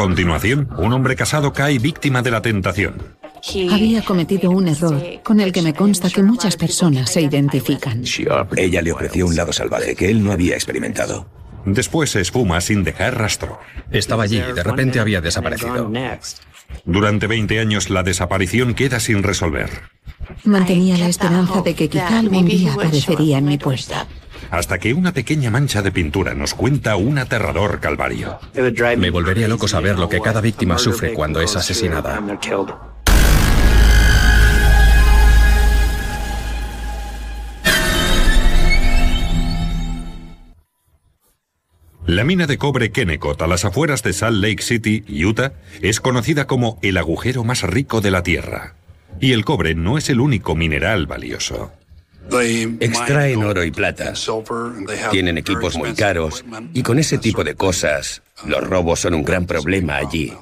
Continuación, un hombre casado cae víctima de la tentación. Había cometido un error con el que me consta que muchas personas se identifican. Ella le ofreció un lado salvaje que él no había experimentado. Después se esfuma sin dejar rastro. Estaba allí y de repente había desaparecido. Durante 20 años la desaparición queda sin resolver. Mantenía la esperanza de que quizá algún día aparecería en mi puerta. Hasta que una pequeña mancha de pintura nos cuenta un aterrador calvario. Me volvería loco saber lo que cada víctima sufre cuando es asesinada. La mina de cobre Kennecott a las afueras de Salt Lake City, Utah, es conocida como el agujero más rico de la Tierra. Y el cobre no es el único mineral valioso. Extraen oro y plata. Tienen equipos muy caros y con ese tipo de cosas, los robos son un gran problema allí.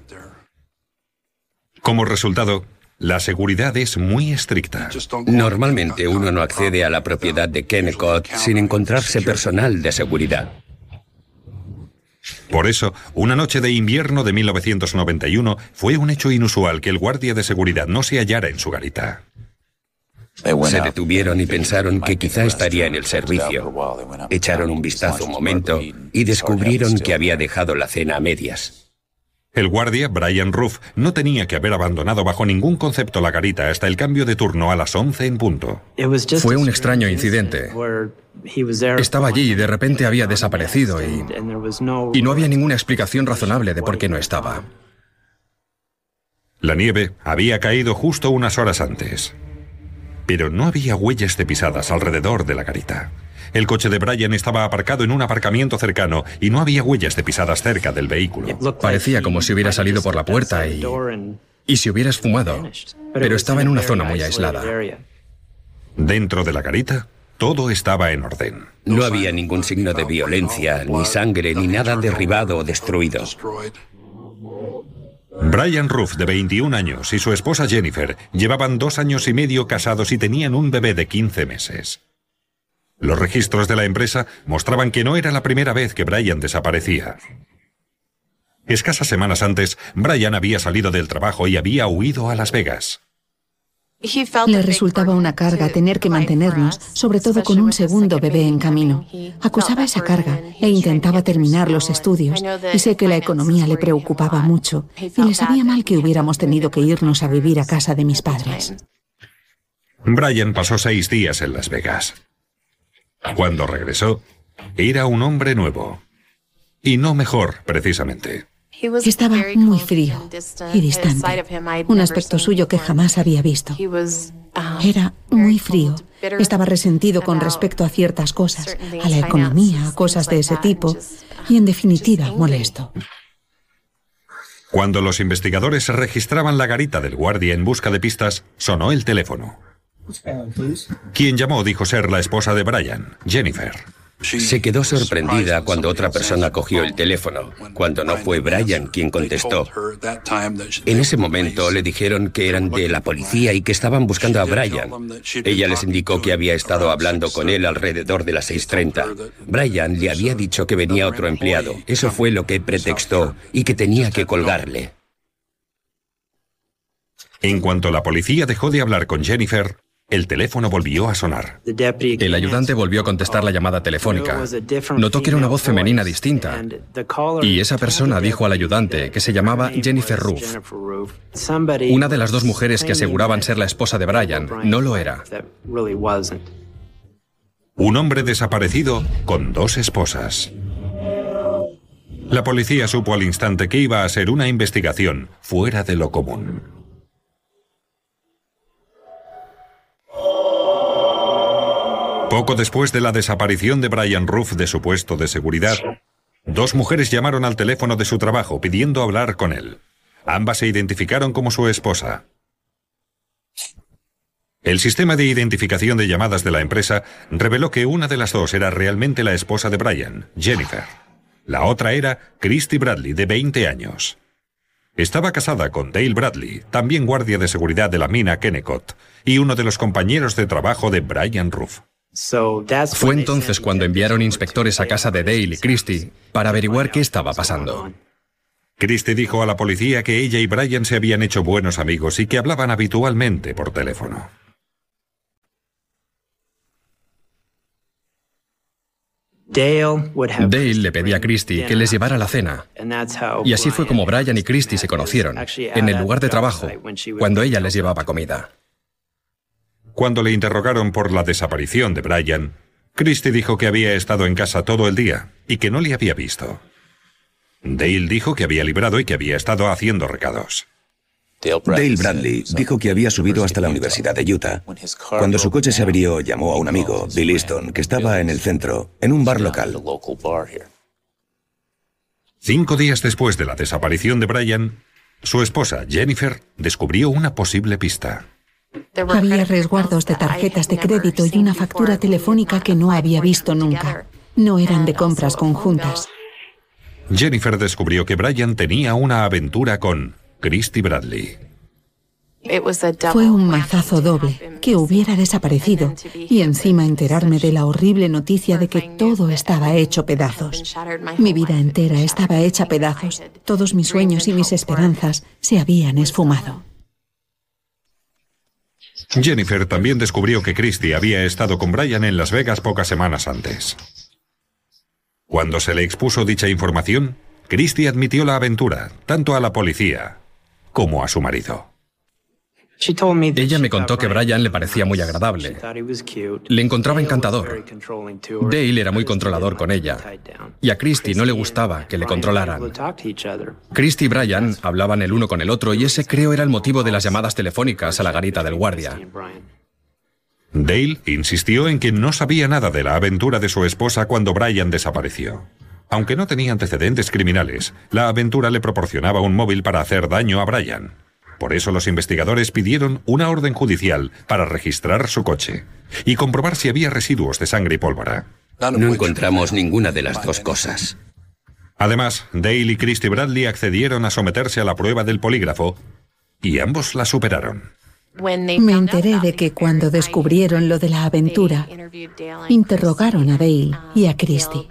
Como resultado, la seguridad es muy estricta. Normalmente uno no accede a la propiedad de Kennecott sin encontrarse personal de seguridad. Por eso, una noche de invierno de 1991 fue un hecho inusual que el guardia de seguridad no se hallara en su garita. Se detuvieron y pensaron que quizá estaría en el servicio. Echaron un vistazo un momento y descubrieron que había dejado la cena a medias. El guardia, Brian Ruff, no tenía que haber abandonado bajo ningún concepto la garita hasta el cambio de turno a las 11 en punto. Fue un extraño incidente. Estaba allí y de repente había desaparecido y, y no había ninguna explicación razonable de por qué no estaba. La nieve había caído justo unas horas antes. Pero no había huellas de pisadas alrededor de la garita. El coche de Brian estaba aparcado en un aparcamiento cercano y no había huellas de pisadas cerca del vehículo. Parecía como si hubiera salido por la puerta y... y se hubiera esfumado. Pero estaba en una zona muy aislada. Dentro de la garita, todo estaba en orden. No había ningún signo de violencia, ni sangre, ni nada derribado o destruido. Brian Ruff, de 21 años, y su esposa Jennifer llevaban dos años y medio casados y tenían un bebé de 15 meses. Los registros de la empresa mostraban que no era la primera vez que Brian desaparecía. Escasas semanas antes, Brian había salido del trabajo y había huido a Las Vegas. Le resultaba una carga tener que mantenernos, sobre todo con un segundo bebé en camino. Acusaba esa carga e intentaba terminar los estudios. Y sé que la economía le preocupaba mucho y le sabía mal que hubiéramos tenido que irnos a vivir a casa de mis padres. Brian pasó seis días en Las Vegas. Cuando regresó, era un hombre nuevo. Y no mejor, precisamente. Estaba muy frío y distante, un aspecto suyo que jamás había visto. Era muy frío. Estaba resentido con respecto a ciertas cosas, a la economía, a cosas de ese tipo, y en definitiva molesto. Cuando los investigadores registraban la garita del guardia en busca de pistas, sonó el teléfono. Quien llamó dijo ser la esposa de Brian, Jennifer. Se quedó sorprendida cuando otra persona cogió el teléfono, cuando no fue Brian quien contestó. En ese momento le dijeron que eran de la policía y que estaban buscando a Brian. Ella les indicó que había estado hablando con él alrededor de las 6.30. Brian le había dicho que venía otro empleado. Eso fue lo que pretextó y que tenía que colgarle. En cuanto la policía dejó de hablar con Jennifer, el teléfono volvió a sonar. El ayudante volvió a contestar la llamada telefónica. Notó que era una voz femenina distinta. Y esa persona dijo al ayudante que se llamaba Jennifer Ruff. Una de las dos mujeres que aseguraban ser la esposa de Brian no lo era. Un hombre desaparecido con dos esposas. La policía supo al instante que iba a ser una investigación fuera de lo común. Poco después de la desaparición de Brian Ruff de su puesto de seguridad, dos mujeres llamaron al teléfono de su trabajo pidiendo hablar con él. Ambas se identificaron como su esposa. El sistema de identificación de llamadas de la empresa reveló que una de las dos era realmente la esposa de Brian, Jennifer. La otra era Christy Bradley, de 20 años. Estaba casada con Dale Bradley, también guardia de seguridad de la mina Kennecott, y uno de los compañeros de trabajo de Brian Ruff. Fue entonces cuando enviaron inspectores a casa de Dale y Christy para averiguar qué estaba pasando. Christy dijo a la policía que ella y Brian se habían hecho buenos amigos y que hablaban habitualmente por teléfono. Dale le pedía a Christie que les llevara la cena. Y así fue como Brian y Christie se conocieron, en el lugar de trabajo, cuando ella les llevaba comida. Cuando le interrogaron por la desaparición de Brian, Christie dijo que había estado en casa todo el día y que no le había visto. Dale dijo que había librado y que había estado haciendo recados. Dale Bradley dijo que había subido hasta la Universidad de Utah. Cuando su coche se abrió, llamó a un amigo, Bill Easton, que estaba en el centro, en un bar local. Cinco días después de la desaparición de Brian, su esposa, Jennifer, descubrió una posible pista. Había resguardos de tarjetas de crédito y una factura telefónica que no había visto nunca. No eran de compras conjuntas. Jennifer descubrió que Brian tenía una aventura con Christy Bradley. Fue un mazazo doble, que hubiera desaparecido, y encima enterarme de la horrible noticia de que todo estaba hecho pedazos. Mi vida entera estaba hecha pedazos, todos mis sueños y mis esperanzas se habían esfumado. Jennifer también descubrió que Christy había estado con Brian en Las Vegas pocas semanas antes. Cuando se le expuso dicha información, Christy admitió la aventura, tanto a la policía como a su marido. Ella me contó que Brian le parecía muy agradable. Le encontraba encantador. Dale era muy controlador con ella. Y a Christy no le gustaba que le controlaran. Christy y Brian hablaban el uno con el otro y ese creo era el motivo de las llamadas telefónicas a la garita del guardia. Dale insistió en que no sabía nada de la aventura de su esposa cuando Brian desapareció. Aunque no tenía antecedentes criminales, la aventura le proporcionaba un móvil para hacer daño a Brian. Por eso los investigadores pidieron una orden judicial para registrar su coche y comprobar si había residuos de sangre y pólvora. No encontramos ninguna de las dos cosas. Además, Dale y Christy Bradley accedieron a someterse a la prueba del polígrafo y ambos la superaron. Me enteré de que cuando descubrieron lo de la aventura, interrogaron a Dale y a Christy.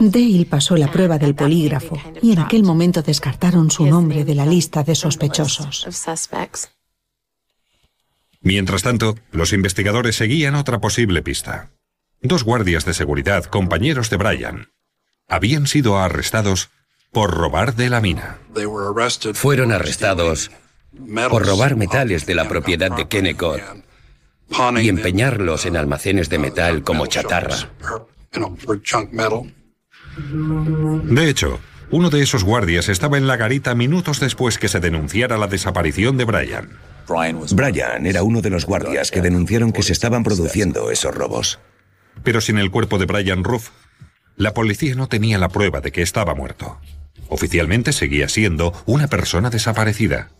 Dale pasó la prueba del polígrafo y en aquel momento descartaron su nombre de la lista de sospechosos. Mientras tanto, los investigadores seguían otra posible pista. Dos guardias de seguridad, compañeros de Brian, habían sido arrestados por robar de la mina. Fueron arrestados por robar metales de la propiedad de Kennecott y empeñarlos en almacenes de metal como chatarra. De hecho, uno de esos guardias estaba en la garita minutos después que se denunciara la desaparición de Brian. Brian era uno de los guardias que denunciaron que se estaban produciendo esos robos. Pero sin el cuerpo de Brian Ruff, la policía no tenía la prueba de que estaba muerto. Oficialmente seguía siendo una persona desaparecida.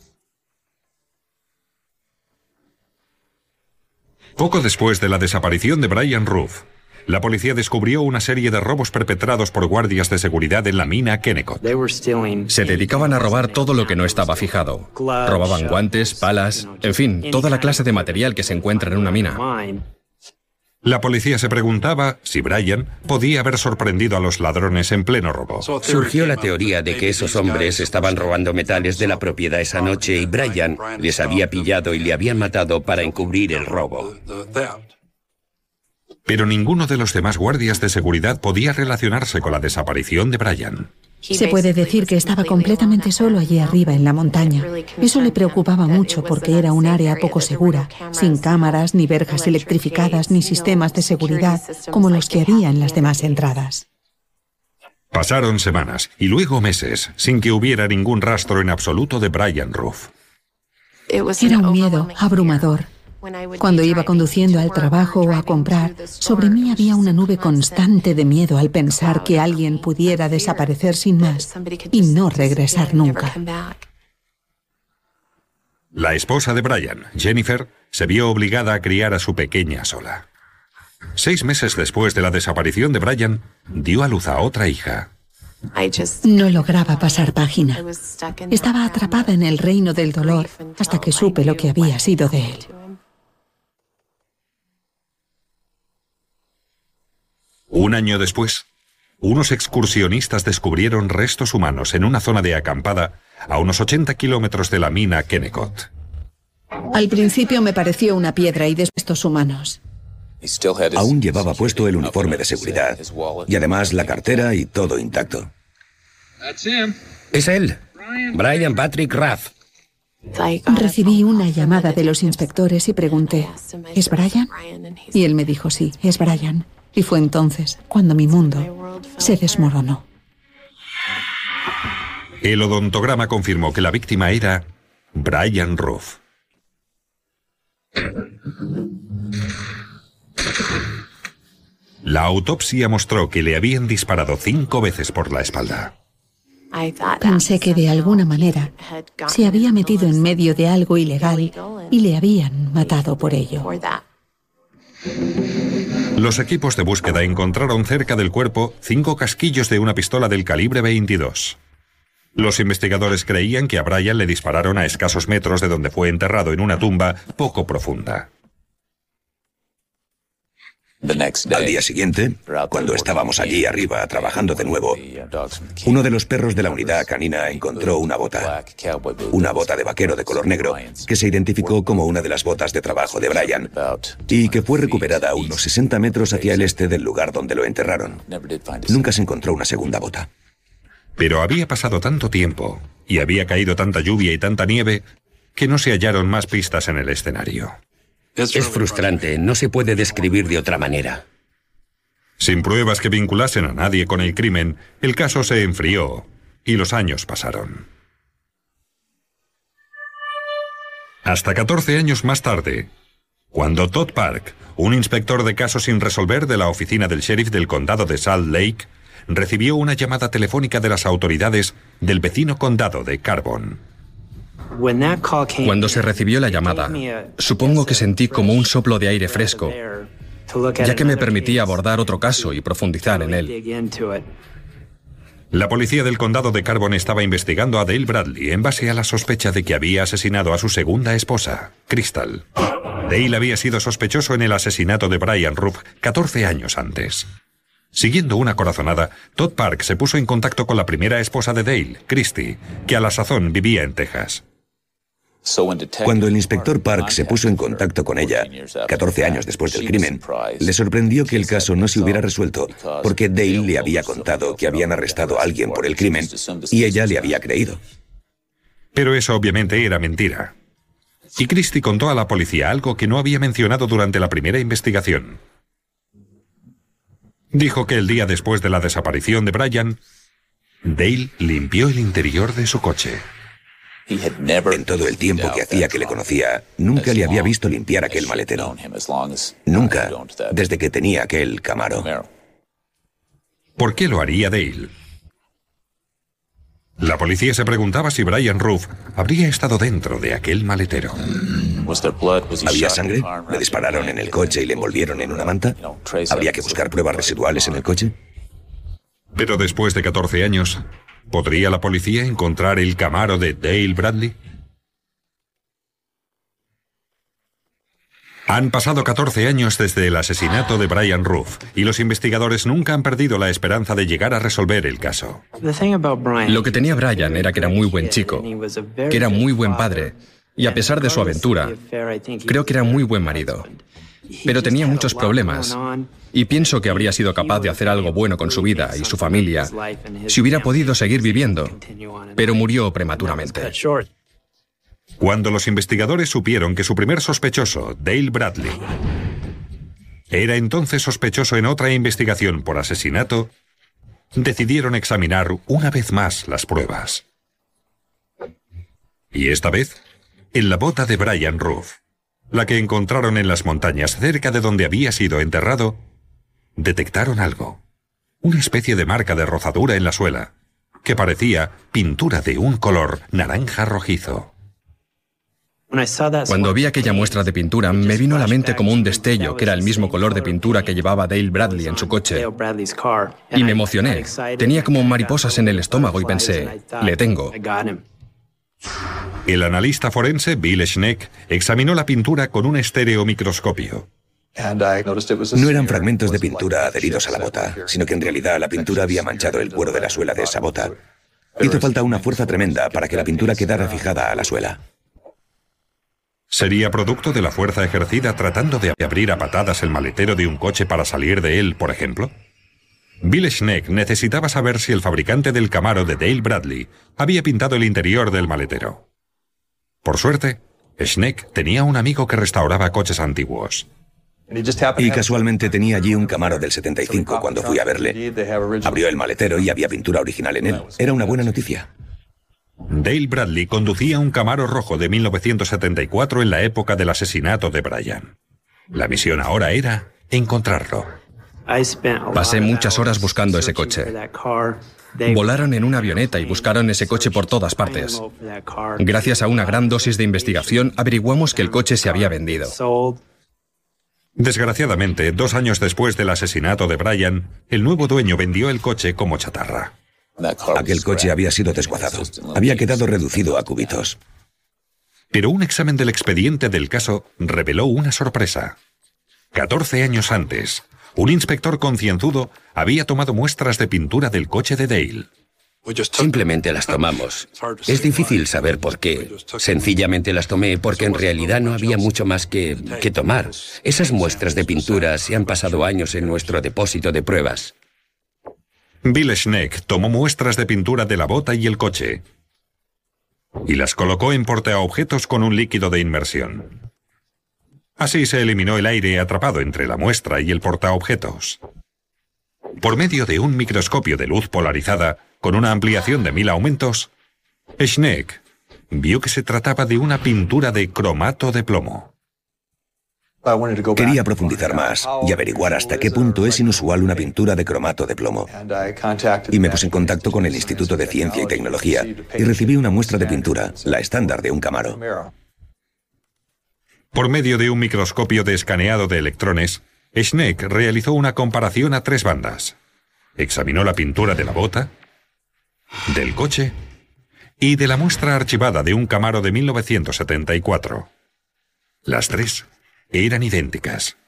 Poco después de la desaparición de Brian Ruff, la policía descubrió una serie de robos perpetrados por guardias de seguridad en la mina Kennecott. Se dedicaban a robar todo lo que no estaba fijado. Robaban guantes, palas, en fin, toda la clase de material que se encuentra en una mina. La policía se preguntaba si Brian podía haber sorprendido a los ladrones en pleno robo. Surgió la teoría de que esos hombres estaban robando metales de la propiedad esa noche y Brian les había pillado y le habían matado para encubrir el robo. Pero ninguno de los demás guardias de seguridad podía relacionarse con la desaparición de Brian. Se puede decir que estaba completamente solo allí arriba en la montaña. Eso le preocupaba mucho porque era un área poco segura, sin cámaras, ni verjas electrificadas, ni sistemas de seguridad como los que había en las demás entradas. Pasaron semanas y luego meses sin que hubiera ningún rastro en absoluto de Brian Ruff. Era un miedo abrumador Cuando iba conduciendo al trabajo o a comprar, sobre mí había una nube constante de miedo al pensar que alguien pudiera desaparecer sin más y no regresar nunca. La esposa de Brian, Jennifer, se vio obligada a criar a su pequeña sola. Seis meses después de la desaparición de Brian, dio a luz a otra hija. No lograba pasar página. Estaba atrapada en el reino del dolor hasta que supe lo que había sido de él. Un año después, unos excursionistas descubrieron restos humanos en una zona de acampada a unos 80 kilómetros de la mina Kennecott. Al principio me pareció una piedra y de estos humanos. Aún llevaba puesto el uniforme de seguridad y además la cartera y todo intacto. Es él, Brian Patrick Rath. Recibí una llamada de los inspectores y pregunté, ¿es Brian? Y él me dijo, sí, es Brian. Y fue entonces cuando mi mundo se desmoronó. El odontograma confirmó que la víctima era Brian Ruff. La autopsia mostró que le habían disparado cinco veces por la espalda. Pensé que de alguna manera se había metido en medio de algo ilegal y le habían matado por ello. Los equipos de búsqueda encontraron cerca del cuerpo cinco casquillos de una pistola del calibre 22. Los investigadores creían que a Brian le dispararon a escasos metros de donde fue enterrado en una tumba poco profunda. Al día siguiente, cuando estábamos allí arriba trabajando de nuevo, uno de los perros de la unidad canina encontró una bota, una bota de vaquero de color negro, que se identificó como una de las botas de trabajo de Brian y que fue recuperada a unos 60 metros hacia el este del lugar donde lo enterraron. Nunca se encontró una segunda bota. Pero había pasado tanto tiempo y había caído tanta lluvia y tanta nieve que no se hallaron más pistas en el escenario. Es frustrante, no se puede describir de otra manera. Sin pruebas que vinculasen a nadie con el crimen, el caso se enfrió y los años pasaron. Hasta 14 años más tarde, cuando Todd Park, un inspector de casos sin resolver de la oficina del sheriff del condado de Salt Lake, recibió una llamada telefónica de las autoridades del vecino condado de Carbon. Cuando se recibió la llamada, supongo que sentí como un soplo de aire fresco, ya que me permitía abordar otro caso y profundizar en él. La policía del condado de Carbon estaba investigando a Dale Bradley en base a la sospecha de que había asesinado a su segunda esposa, Crystal. Dale había sido sospechoso en el asesinato de Brian Rupp 14 años antes. Siguiendo una corazonada, Todd Park se puso en contacto con la primera esposa de Dale, Christy, que a la sazón vivía en Texas. Cuando el inspector Park se puso en contacto con ella, 14 años después del crimen, le sorprendió que el caso no se hubiera resuelto porque Dale le había contado que habían arrestado a alguien por el crimen y ella le había creído. Pero eso obviamente era mentira. Y Christie contó a la policía algo que no había mencionado durante la primera investigación. Dijo que el día después de la desaparición de Brian, Dale limpió el interior de su coche. En todo el tiempo que hacía que le conocía, nunca le había visto limpiar aquel maletero. Nunca, desde que tenía aquel Camaro. ¿Por qué lo haría Dale? La policía se preguntaba si Brian Ruff habría estado dentro de aquel maletero. ¿Había sangre? ¿Le dispararon en el coche y le envolvieron en una manta? ¿Habría que buscar pruebas residuales en el coche? Pero después de 14 años, ¿Podría la policía encontrar el Camaro de Dale Bradley? Han pasado 14 años desde el asesinato de Brian Ruff y los investigadores nunca han perdido la esperanza de llegar a resolver el caso. Lo que tenía Brian era que era muy buen chico, que era muy buen padre y a pesar de su aventura, creo que era muy buen marido. Pero tenía muchos problemas y pienso que habría sido capaz de hacer algo bueno con su vida y su familia si hubiera podido seguir viviendo, pero murió prematuramente. Cuando los investigadores supieron que su primer sospechoso, Dale Bradley, era entonces sospechoso en otra investigación por asesinato, decidieron examinar una vez más las pruebas. Y esta vez, en la bota de Brian Ruff, la que encontraron en las montañas cerca de donde había sido enterrado, detectaron algo, una especie de marca de rozadura en la suela, que parecía pintura de un color naranja rojizo. Cuando vi aquella muestra de pintura, me vino a la mente como un destello, que era el mismo color de pintura que llevaba Dale Bradley en su coche. Y me emocioné. Tenía como mariposas en el estómago y pensé, le tengo. El analista forense Bill Schneck examinó la pintura con un estereomicroscopio. No eran fragmentos de pintura adheridos a la bota, sino que en realidad la pintura había manchado el cuero de la suela de esa bota. Hizo falta una fuerza tremenda para que la pintura quedara fijada a la suela. ¿Sería producto de la fuerza ejercida tratando de abrir a patadas el maletero de un coche para salir de él, por ejemplo? Bill Schneck necesitaba saber si el fabricante del Camaro de Dale Bradley había pintado el interior del maletero. Por suerte, Schneck tenía un amigo que restauraba coches antiguos. Y casualmente tenía allí un Camaro del 75 cuando fui a verle. Abrió el maletero y había pintura original en él. Era una buena noticia. Dale Bradley conducía un Camaro rojo de 1974 en la época del asesinato de Brian. La misión ahora era encontrarlo. Pasé muchas horas buscando ese coche. Volaron en una avioneta y buscaron ese coche por todas partes. Gracias a una gran dosis de investigación averiguamos que el coche se había vendido. Desgraciadamente, dos años después del asesinato de Brian, el nuevo dueño vendió el coche como chatarra. Aquel coche había sido desguazado. Había quedado reducido a cubitos. Pero un examen del expediente del caso reveló una sorpresa. 14 años antes, un inspector concienzudo había tomado muestras de pintura del coche de Dale. Simplemente las tomamos. Es difícil saber por qué. Sencillamente las tomé porque en realidad no había mucho más que, que tomar. Esas muestras de pintura se han pasado años en nuestro depósito de pruebas. Bill Schneck tomó muestras de pintura de la bota y el coche y las colocó en portaobjetos con un líquido de inmersión. Así se eliminó el aire atrapado entre la muestra y el portaobjetos. Por medio de un microscopio de luz polarizada con una ampliación de mil aumentos, Schneck vio que se trataba de una pintura de cromato de plomo. Quería profundizar más y averiguar hasta qué punto es inusual una pintura de cromato de plomo. Y me puse en contacto con el Instituto de Ciencia y Tecnología y recibí una muestra de pintura, la estándar de un Camaro. Por medio de un microscopio de escaneado de electrones, Schneck realizó una comparación a tres bandas. Examinó la pintura de la bota, del coche y de la muestra archivada de un Camaro de 1974. Las tres eran idénticas.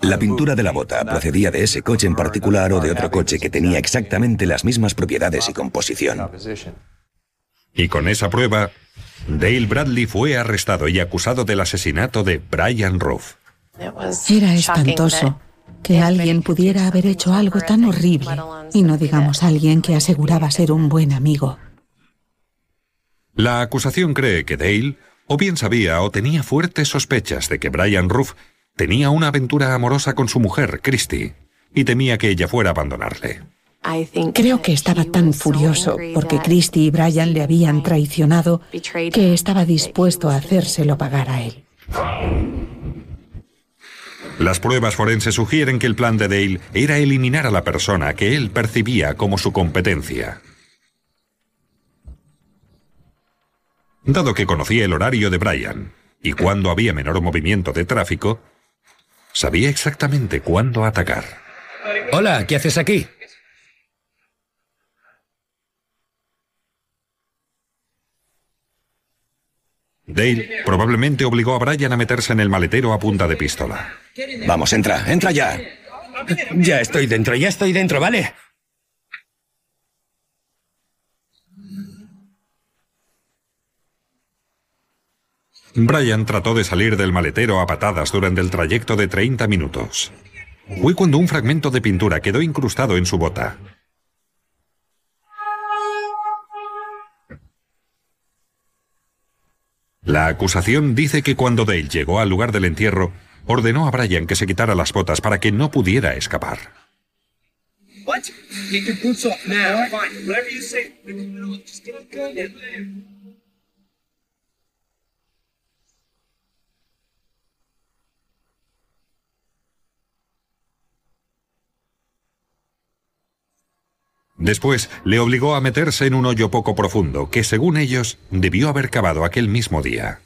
La pintura de la bota procedía de ese coche en particular o de otro coche que tenía exactamente las mismas propiedades y composición. Y con esa prueba, Dale Bradley fue arrestado y acusado del asesinato de Brian Roof. Era espantoso que alguien pudiera haber hecho algo tan horrible, y no digamos alguien que aseguraba ser un buen amigo. La acusación cree que Dale o bien sabía o tenía fuertes sospechas de que Brian Ruff tenía una aventura amorosa con su mujer, Christy, y temía que ella fuera a abandonarle. Creo que estaba tan furioso porque Christy y Brian le habían traicionado que estaba dispuesto a hacérselo pagar a él. Las pruebas forenses sugieren que el plan de Dale era eliminar a la persona que él percibía como su competencia. Dado que conocía el horario de Brian y cuándo había menor movimiento de tráfico, sabía exactamente cuándo atacar. Hola, ¿qué haces aquí? Dale probablemente obligó a Brian a meterse en el maletero a punta de pistola. Vamos, entra, entra ya. Ya estoy dentro, ya estoy dentro, ¿vale? Brian trató de salir del maletero a patadas durante el trayecto de 30 minutos. Fue cuando un fragmento de pintura quedó incrustado en su bota. La acusación dice que cuando Dale llegó al lugar del entierro, ordenó a Brian que se quitara las botas para que no pudiera escapar. Después le obligó a meterse en un hoyo poco profundo que, según ellos, debió haber cavado aquel mismo día.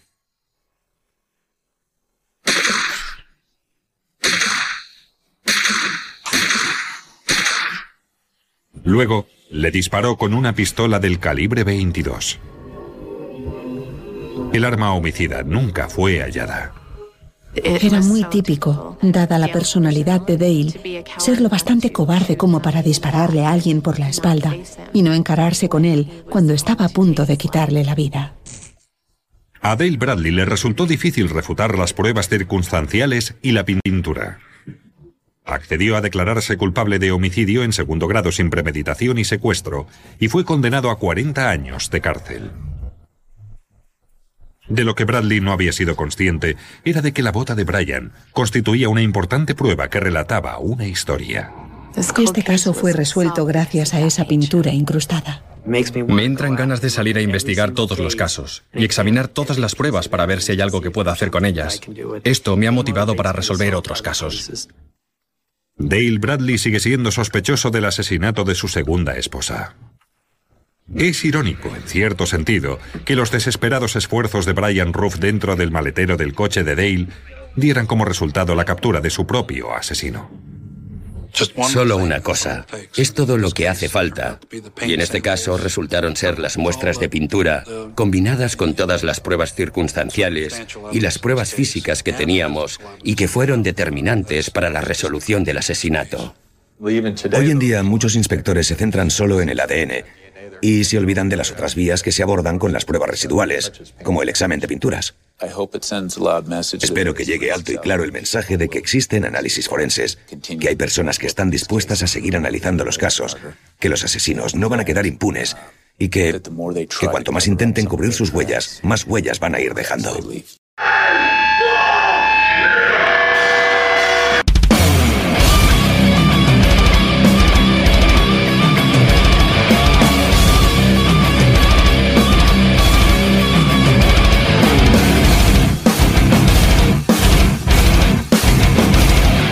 Luego, le disparó con una pistola del calibre 22. El arma homicida nunca fue hallada. Era muy típico, dada la personalidad de Dale, ser lo bastante cobarde como para dispararle a alguien por la espalda y no encararse con él cuando estaba a punto de quitarle la vida. A Dale Bradley le resultó difícil refutar las pruebas circunstanciales y la pintura. Accedió a declararse culpable de homicidio en segundo grado sin premeditación y secuestro y fue condenado a 40 años de cárcel. De lo que Bradley no había sido consciente era de que la bota de Brian constituía una importante prueba que relataba una historia. Este caso fue resuelto gracias a esa pintura incrustada. Me entran ganas de salir a investigar todos los casos y examinar todas las pruebas para ver si hay algo que pueda hacer con ellas. Esto me ha motivado para resolver otros casos. Dale Bradley sigue siendo sospechoso del asesinato de su segunda esposa. Es irónico, en cierto sentido, que los desesperados esfuerzos de Brian Ruff dentro del maletero del coche de Dale dieran como resultado la captura de su propio asesino. Solo una cosa. Es todo lo que hace falta. Y en este caso resultaron ser las muestras de pintura, combinadas con todas las pruebas circunstanciales y las pruebas físicas que teníamos y que fueron determinantes para la resolución del asesinato. Hoy en día muchos inspectores se centran solo en el ADN y se olvidan de las otras vías que se abordan con las pruebas residuales, como el examen de pinturas. Espero que llegue alto y claro el mensaje de que existen análisis forenses, que hay personas que están dispuestas a seguir analizando los casos, que los asesinos no van a quedar impunes y que, que cuanto más intenten cubrir sus huellas, más huellas van a ir dejando.